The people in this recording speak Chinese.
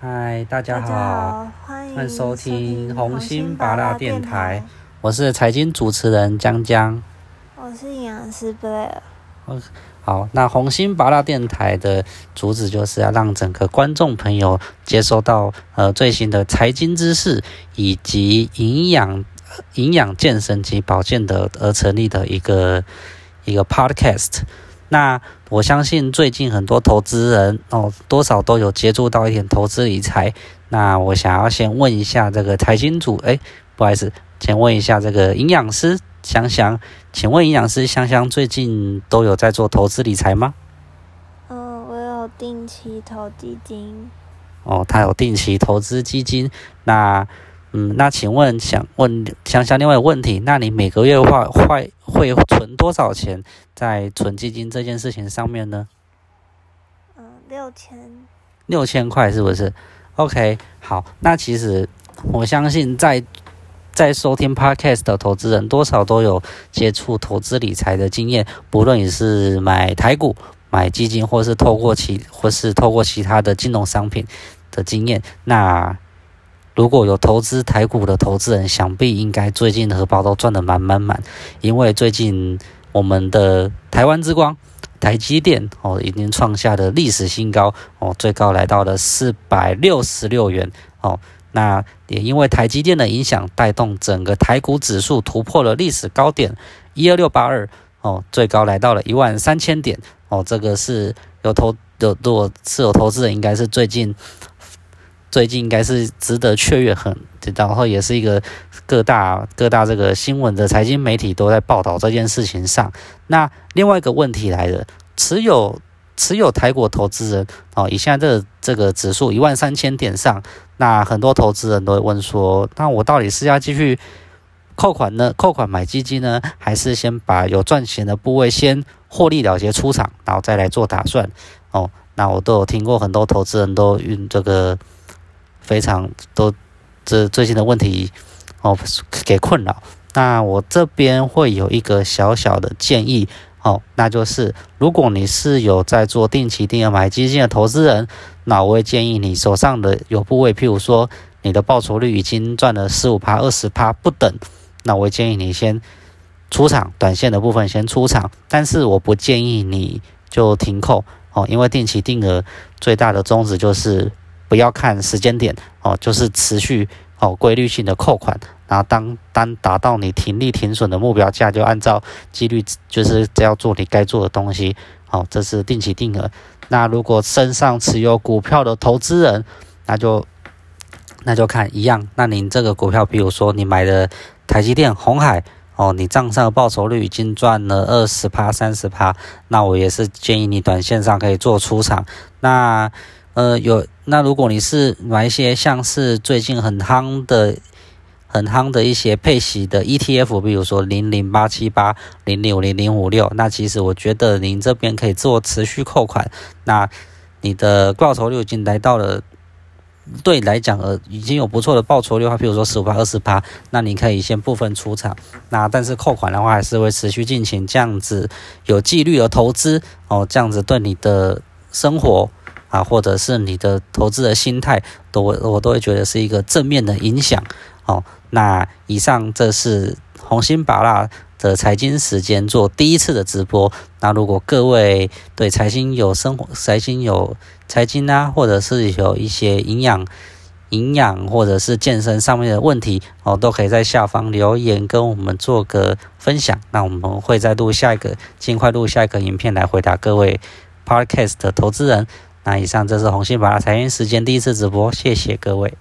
嗨，大家好，好，欢欢迎收听红红心拔拔辣电电台，我是财经主持人江江。我是营养师贝尔。好，那红心拔辣电台的主旨就是要让整个观众朋友接收到呃最新的财经知识以及营养、营养健身及保健的而成立的一个一个 podcast。那我相信最近很多投资人哦，多少都有接触到一点投资理财。那我想要先问一下这个财经组，哎，不好意思，先问一下这个营养师香香，请问营养师香香最近都有在做投资理财吗？嗯，我有定期投基金。哦，他有定期投资基金。那，嗯，那请问想问香香另外一个问题，那你每个月会会会存多少钱在存基金这件事情上面呢？嗯，六千。六千块是不是？OK，好，那其实我相信在在收听 Podcast 的投资人，多少都有接触投资理财的经验，不论你是买台股、买基金，或是透过其或是透过其他的金融商品的经验。那如果有投资台股的投资人，想必应该最近的荷包都赚得满满满，因为最近我们的台湾之光。台积电哦，已经创下了历史新高哦，最高来到了四百六十六元哦。那也因为台积电的影响，带动整个台股指数突破了历史高点一二六八二哦，最高来到了一万三千点哦。这个是有投有如果是有投资人，应该是最近最近应该是值得雀跃很，然后也是一个各大各大这个新闻的财经媒体都在报道这件事情上。那另外一个问题来了，持有持有台股投资人哦，以现在这个这个指数一万三千点上，那很多投资人都会问说，那我到底是要继续扣款呢？扣款买基金呢，还是先把有赚钱的部位先获利了结出场，然后再来做打算？哦，那我都有听过很多投资人都运这个非常都这最近的问题哦给困扰。那我这边会有一个小小的建议，哦，那就是如果你是有在做定期定额买基金的投资人，那我会建议你手上的有部位，譬如说你的报酬率已经赚了十五趴、二十趴不等，那我会建议你先出场，短线的部分先出场，但是我不建议你就停扣，哦，因为定期定额最大的宗旨就是不要看时间点，哦，就是持续哦规律性的扣款。然后当当达到你停利停损的目标价，就按照纪律，就是只要做你该做的东西。哦，这是定期定额。那如果身上持有股票的投资人，那就那就看一样。那您这个股票，比如说你买的台积电、红海，哦，你账上的报酬率已经赚了二十趴、三十趴，那我也是建议你短线上可以做出场。那呃有，那如果你是买一些像是最近很夯的。很夯的一些配息的 ETF，比如说零零八七八、零六零零五六，那其实我觉得您这边可以做持续扣款，那你的报酬率已经来到了，对你来讲呃已经有不错的报酬率的话，比如说十五趴、二十趴，那你可以先部分出场，那但是扣款的话还是会持续进行，这样子有纪律的投资哦，这样子对你的生活啊，或者是你的投资的心态，都我都会觉得是一个正面的影响哦。那以上这是红心宝拉的财经时间做第一次的直播。那如果各位对财经有生活、财经有财经啊，或者是有一些营养、营养或者是健身上面的问题哦，都可以在下方留言跟我们做个分享。那我们会再录下一个，尽快录下一个影片来回答各位 Podcast 的投资人。那以上这是红心宝拉财运时间第一次直播，谢谢各位。